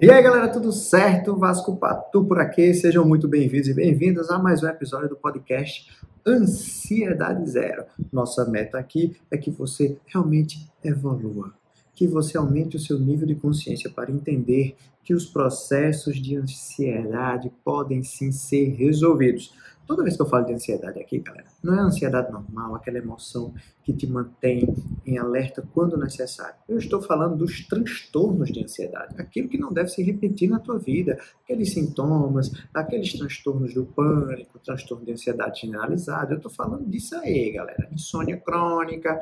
E aí galera, tudo certo? Vasco Patu por aqui, sejam muito bem-vindos e bem-vindas a mais um episódio do podcast Ansiedade Zero. Nossa meta aqui é que você realmente evolua, que você aumente o seu nível de consciência para entender que os processos de ansiedade podem sim ser resolvidos. Toda vez que eu falo de ansiedade aqui, galera, não é ansiedade normal, aquela emoção que te mantém em alerta quando necessário. Eu estou falando dos transtornos de ansiedade, aquilo que não deve se repetir na tua vida, aqueles sintomas, aqueles transtornos do pânico, transtorno de ansiedade generalizada. Eu estou falando disso aí, galera. Insônia crônica,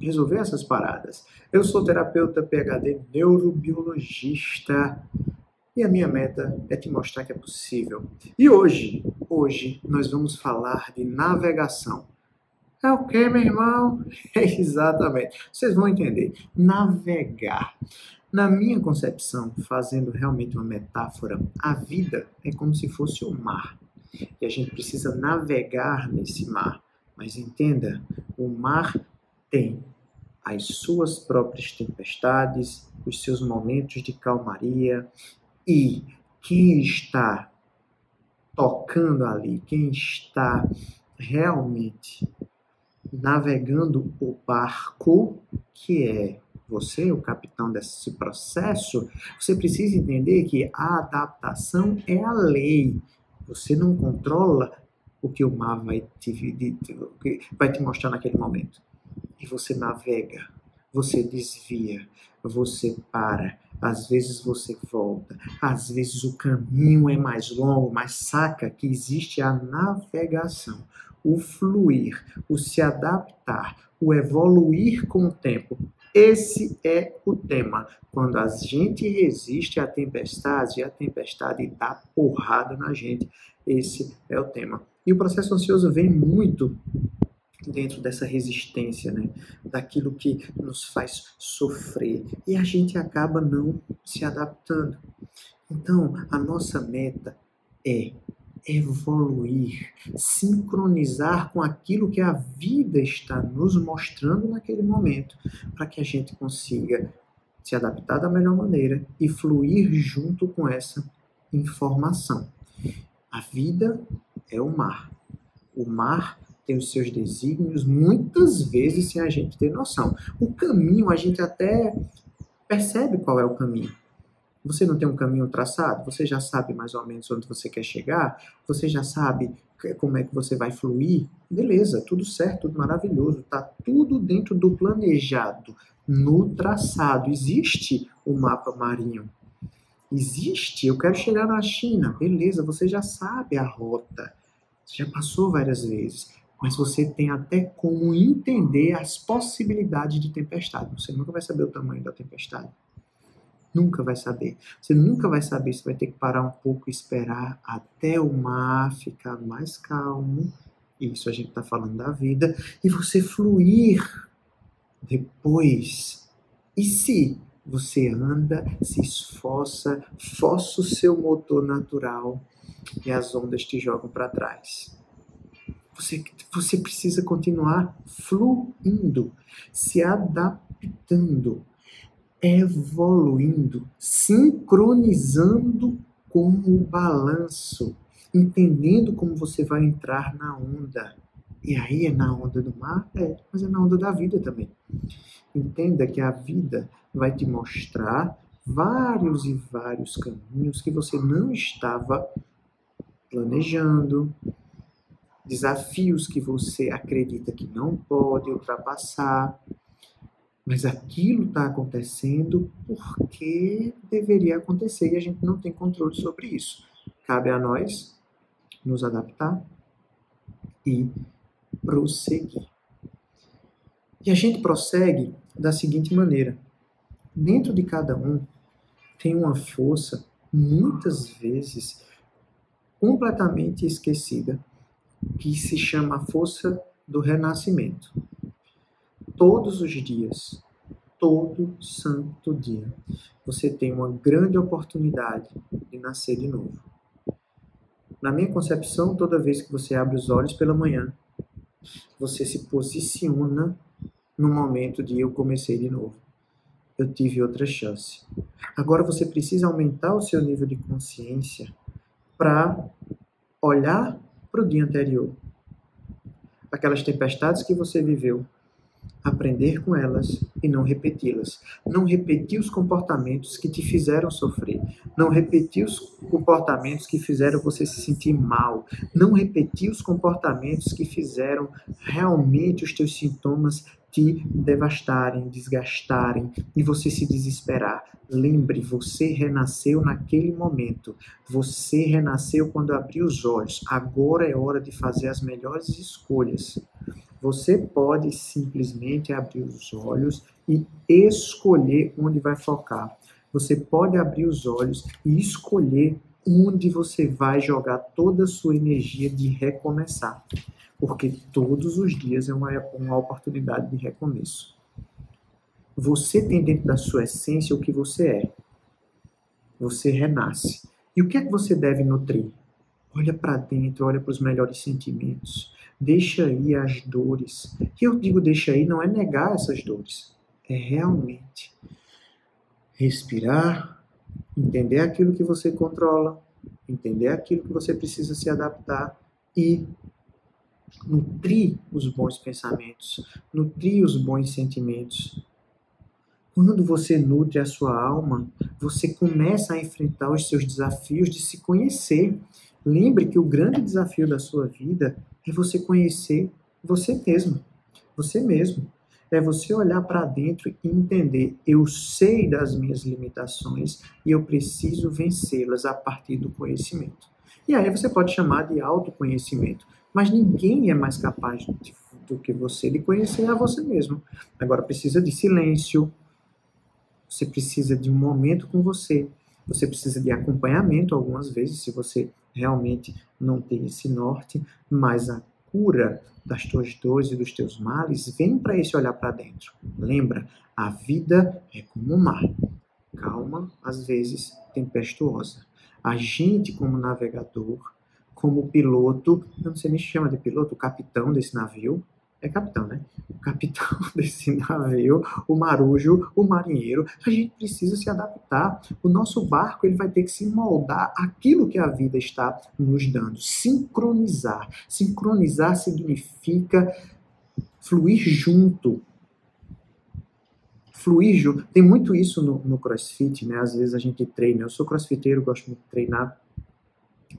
resolver essas paradas. Eu sou terapeuta PhD neurobiologista e a minha meta é te mostrar que é possível. E hoje, hoje nós vamos falar de navegação. É o que, meu irmão? É exatamente. Vocês vão entender. Navegar. Na minha concepção, fazendo realmente uma metáfora, a vida é como se fosse o um mar. E a gente precisa navegar nesse mar. Mas entenda, o mar tem as suas próprias tempestades, os seus momentos de calmaria e quem está tocando ali, quem está realmente navegando o barco, que é você, o capitão desse processo, você precisa entender que a adaptação é a lei. Você não controla o que o mar vai te, vai te mostrar naquele momento. E você navega, você desvia, você para, às vezes você volta, às vezes o caminho é mais longo, mas saca que existe a navegação, o fluir, o se adaptar, o evoluir com o tempo. Esse é o tema. Quando a gente resiste à tempestade, a tempestade dá porrada na gente. Esse é o tema. E o processo ansioso vem muito dentro dessa resistência, né? daquilo que nos faz sofrer e a gente acaba não se adaptando. Então, a nossa meta é evoluir, sincronizar com aquilo que a vida está nos mostrando naquele momento, para que a gente consiga se adaptar da melhor maneira e fluir junto com essa informação. A vida é o mar. O mar tem os seus desígnios, muitas vezes sem a gente ter noção. O caminho, a gente até percebe qual é o caminho. Você não tem um caminho traçado? Você já sabe mais ou menos onde você quer chegar? Você já sabe como é que você vai fluir? Beleza, tudo certo, tudo maravilhoso. Tá tudo dentro do planejado, no traçado. Existe o mapa marinho. Existe, eu quero chegar na China. Beleza, você já sabe a rota. Você já passou várias vezes mas você tem até como entender as possibilidades de tempestade. Você nunca vai saber o tamanho da tempestade. Nunca vai saber. Você nunca vai saber. Você vai ter que parar um pouco e esperar até o mar ficar mais calmo. Isso a gente está falando da vida. E você fluir depois. E se você anda, se esforça, força o seu motor natural e as ondas te jogam para trás? Você, você precisa continuar fluindo, se adaptando, evoluindo, sincronizando com o balanço, entendendo como você vai entrar na onda. E aí é na onda do mar? É, mas é na onda da vida também. Entenda que a vida vai te mostrar vários e vários caminhos que você não estava planejando, desafios que você acredita que não pode ultrapassar, mas aquilo está acontecendo porque deveria acontecer e a gente não tem controle sobre isso. Cabe a nós nos adaptar e prosseguir. E a gente prossegue da seguinte maneira: dentro de cada um tem uma força, muitas vezes completamente esquecida, que se chama a força do renascimento. Todos os dias, todo santo dia, você tem uma grande oportunidade de nascer de novo. Na minha concepção, toda vez que você abre os olhos pela manhã, você se posiciona no momento de eu comecei de novo. eu tive outra chance. Agora você precisa aumentar o seu nível de consciência para olhar para o dia anterior. Aquelas tempestades que você viveu, aprender com elas e não repeti-las. Não repetir os comportamentos que te fizeram sofrer. Não repetir os comportamentos que fizeram você se sentir mal. Não repetir os comportamentos que fizeram realmente os teus sintomas te devastarem, desgastarem e você se desesperar. Lembre, você renasceu naquele momento. Você renasceu quando abriu os olhos. Agora é hora de fazer as melhores escolhas. Você pode simplesmente abrir os olhos e escolher onde vai focar. Você pode abrir os olhos e escolher onde você vai jogar toda a sua energia de recomeçar. Porque todos os dias é uma, uma oportunidade de recomeço. Você tem dentro da sua essência o que você é. Você renasce. E o que é que você deve nutrir? Olha para dentro, olha para os melhores sentimentos. Deixa aí as dores. E eu digo deixa aí, não é negar essas dores. É realmente respirar, entender aquilo que você controla, entender aquilo que você precisa se adaptar e nutrir os bons pensamentos, nutrir os bons sentimentos. Quando você nutre a sua alma, você começa a enfrentar os seus desafios de se conhecer. Lembre que o grande desafio da sua vida é você conhecer você mesmo. Você mesmo. É você olhar para dentro e entender: eu sei das minhas limitações e eu preciso vencê-las a partir do conhecimento. E aí você pode chamar de autoconhecimento, mas ninguém é mais capaz de, do que você de conhecer a você mesmo. Agora precisa de silêncio, você precisa de um momento com você, você precisa de acompanhamento algumas vezes, se você realmente não tem esse norte, mas a cura das tuas dores e dos teus males vem para esse olhar para dentro. Lembra, a vida é como um mar, calma, às vezes tempestuosa. A gente, como navegador, como piloto, não sei nem se chama de piloto, o capitão desse navio, é capitão, né? O capitão desse navio, o marujo, o marinheiro, a gente precisa se adaptar. O nosso barco ele vai ter que se moldar aquilo que a vida está nos dando, sincronizar. Sincronizar significa fluir junto. Fluir junto. Tem muito isso no, no crossfit, né? Às vezes a gente treina. Eu sou crossfiteiro, gosto muito de treinar.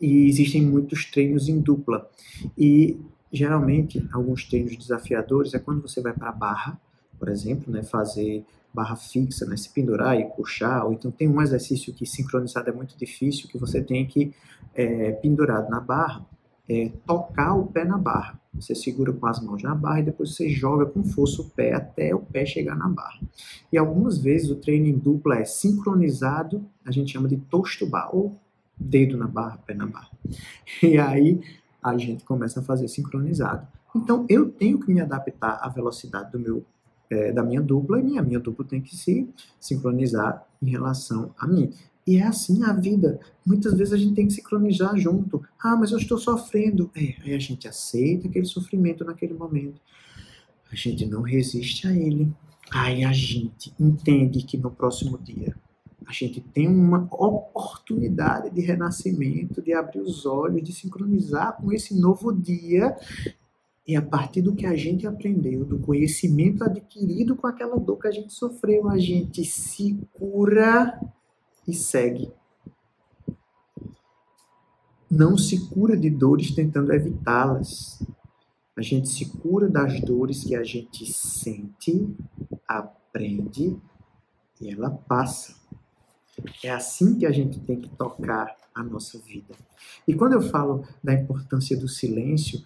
E existem muitos treinos em dupla. E Geralmente, alguns treinos desafiadores é quando você vai para a barra, por exemplo, né, fazer barra fixa, né, se pendurar e puxar, ou então tem um exercício que sincronizado é muito difícil, que você tem que, é, pendurado na barra, é, tocar o pé na barra. Você segura com as mãos na barra e depois você joga com força o pé até o pé chegar na barra. E algumas vezes o treino em dupla é sincronizado, a gente chama de toast bar, ou dedo na barra, pé na barra. E aí a gente começa a fazer sincronizado. Então eu tenho que me adaptar à velocidade do meu é, da minha dupla e minha minha dupla tem que se sincronizar em relação a mim. E é assim a vida. Muitas vezes a gente tem que sincronizar junto. Ah, mas eu estou sofrendo. É, aí a gente aceita aquele sofrimento naquele momento. A gente não resiste a ele. Aí a gente entende que no próximo dia a gente tem uma oportunidade de renascimento, de abrir os olhos, de sincronizar com esse novo dia. E a partir do que a gente aprendeu, do conhecimento adquirido com aquela dor que a gente sofreu, a gente se cura e segue. Não se cura de dores tentando evitá-las. A gente se cura das dores que a gente sente, aprende e ela passa. É assim que a gente tem que tocar a nossa vida. E quando eu falo da importância do silêncio,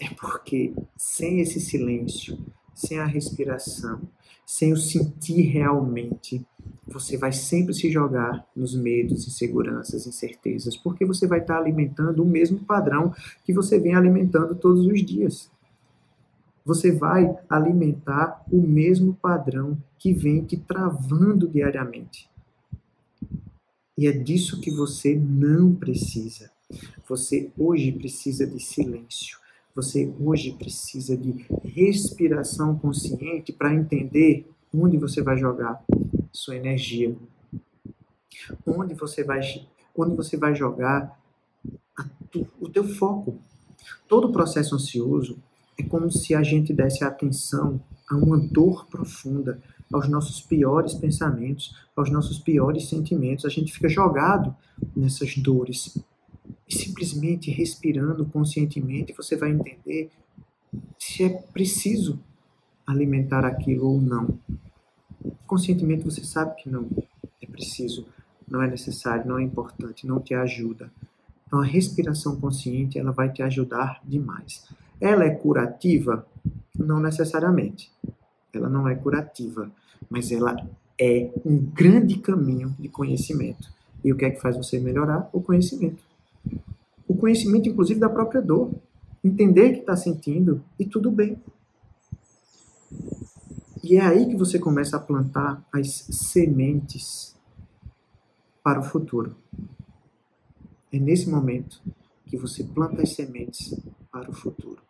é porque sem esse silêncio, sem a respiração, sem o sentir realmente, você vai sempre se jogar nos medos, inseguranças, incertezas, porque você vai estar alimentando o mesmo padrão que você vem alimentando todos os dias você vai alimentar o mesmo padrão que vem te travando diariamente. E é disso que você não precisa. Você hoje precisa de silêncio. Você hoje precisa de respiração consciente para entender onde você vai jogar sua energia, onde você vai, onde você vai jogar tu, o teu foco. Todo processo ansioso é como se a gente desse atenção a uma dor profunda, aos nossos piores pensamentos, aos nossos piores sentimentos. A gente fica jogado nessas dores. E simplesmente respirando conscientemente, você vai entender se é preciso alimentar aquilo ou não. Conscientemente você sabe que não é preciso, não é necessário, não é importante, não te ajuda. Então a respiração consciente, ela vai te ajudar demais. Ela é curativa? Não necessariamente. Ela não é curativa, mas ela é um grande caminho de conhecimento. E o que é que faz você melhorar? O conhecimento. O conhecimento, inclusive, da própria dor. Entender que está sentindo e tudo bem. E é aí que você começa a plantar as sementes para o futuro. É nesse momento que você planta as sementes para o futuro.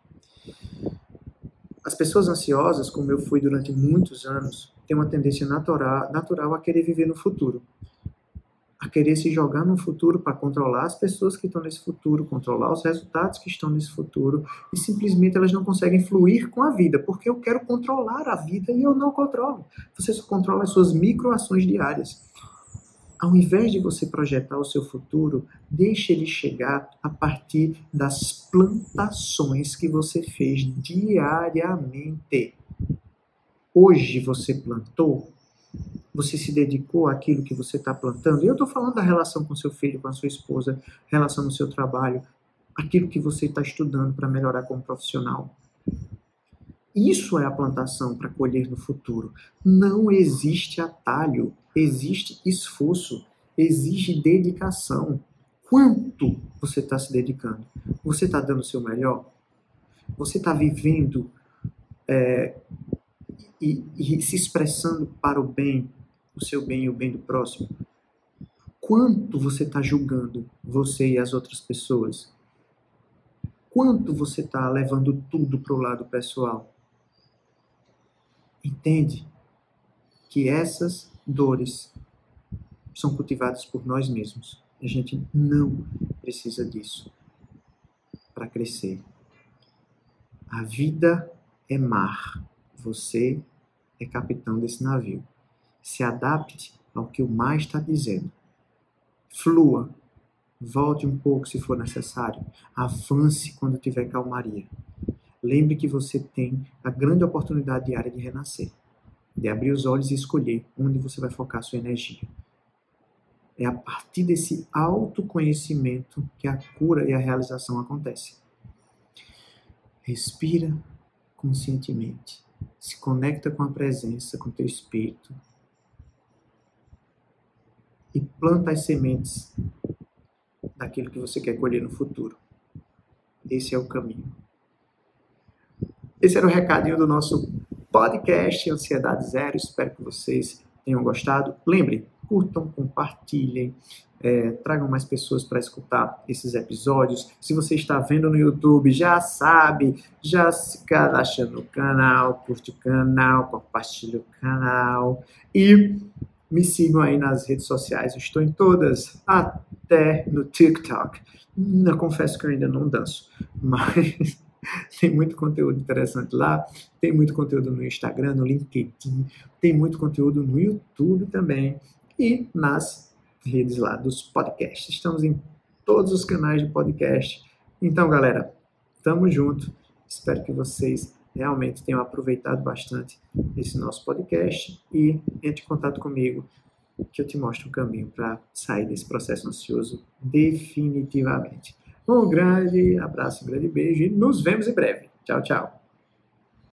As pessoas ansiosas, como eu fui durante muitos anos, têm uma tendência natural, natural a querer viver no futuro a querer se jogar no futuro para controlar as pessoas que estão nesse futuro, controlar os resultados que estão nesse futuro, e simplesmente elas não conseguem fluir com a vida, porque eu quero controlar a vida e eu não controlo. Você só controla as suas microações diárias. Ao invés de você projetar o seu futuro, deixe ele chegar a partir das plantações que você fez diariamente. Hoje você plantou, você se dedicou àquilo que você está plantando. E eu estou falando da relação com seu filho, com a sua esposa, relação no seu trabalho, aquilo que você está estudando para melhorar como profissional. Isso é a plantação para colher no futuro. Não existe atalho, existe esforço, exige dedicação. Quanto você está se dedicando? Você está dando o seu melhor? Você está vivendo é, e, e se expressando para o bem o seu bem e o bem do próximo? Quanto você está julgando você e as outras pessoas? Quanto você está levando tudo para o lado pessoal? Entende que essas dores são cultivadas por nós mesmos. A gente não precisa disso para crescer. A vida é mar. Você é capitão desse navio. Se adapte ao que o mais está dizendo. Flua. Volte um pouco se for necessário. Avance quando tiver calmaria. Lembre que você tem a grande oportunidade diária de renascer, de abrir os olhos e escolher onde você vai focar sua energia. É a partir desse autoconhecimento que a cura e a realização acontecem. Respira conscientemente. Se conecta com a presença, com teu espírito, e planta as sementes daquilo que você quer colher no futuro. Esse é o caminho. Esse era o recadinho do nosso podcast Ansiedade Zero. Espero que vocês tenham gostado. Lembre, curtam, compartilhem, é, tragam mais pessoas para escutar esses episódios. Se você está vendo no YouTube, já sabe, já se cadastra no canal, curte o canal, compartilha o canal e me sigam aí nas redes sociais, eu estou em todas, até no TikTok. Eu confesso que eu ainda não danço, mas tem muito conteúdo interessante lá. Tem muito conteúdo no Instagram, no LinkedIn, tem muito conteúdo no YouTube também e nas redes lá dos podcasts. Estamos em todos os canais de podcast. Então, galera, tamo junto. Espero que vocês realmente tenham aproveitado bastante esse nosso podcast e entre em contato comigo que eu te mostro um caminho para sair desse processo ansioso definitivamente. Um grande abraço, um grande beijo e nos vemos em breve. Tchau, tchau.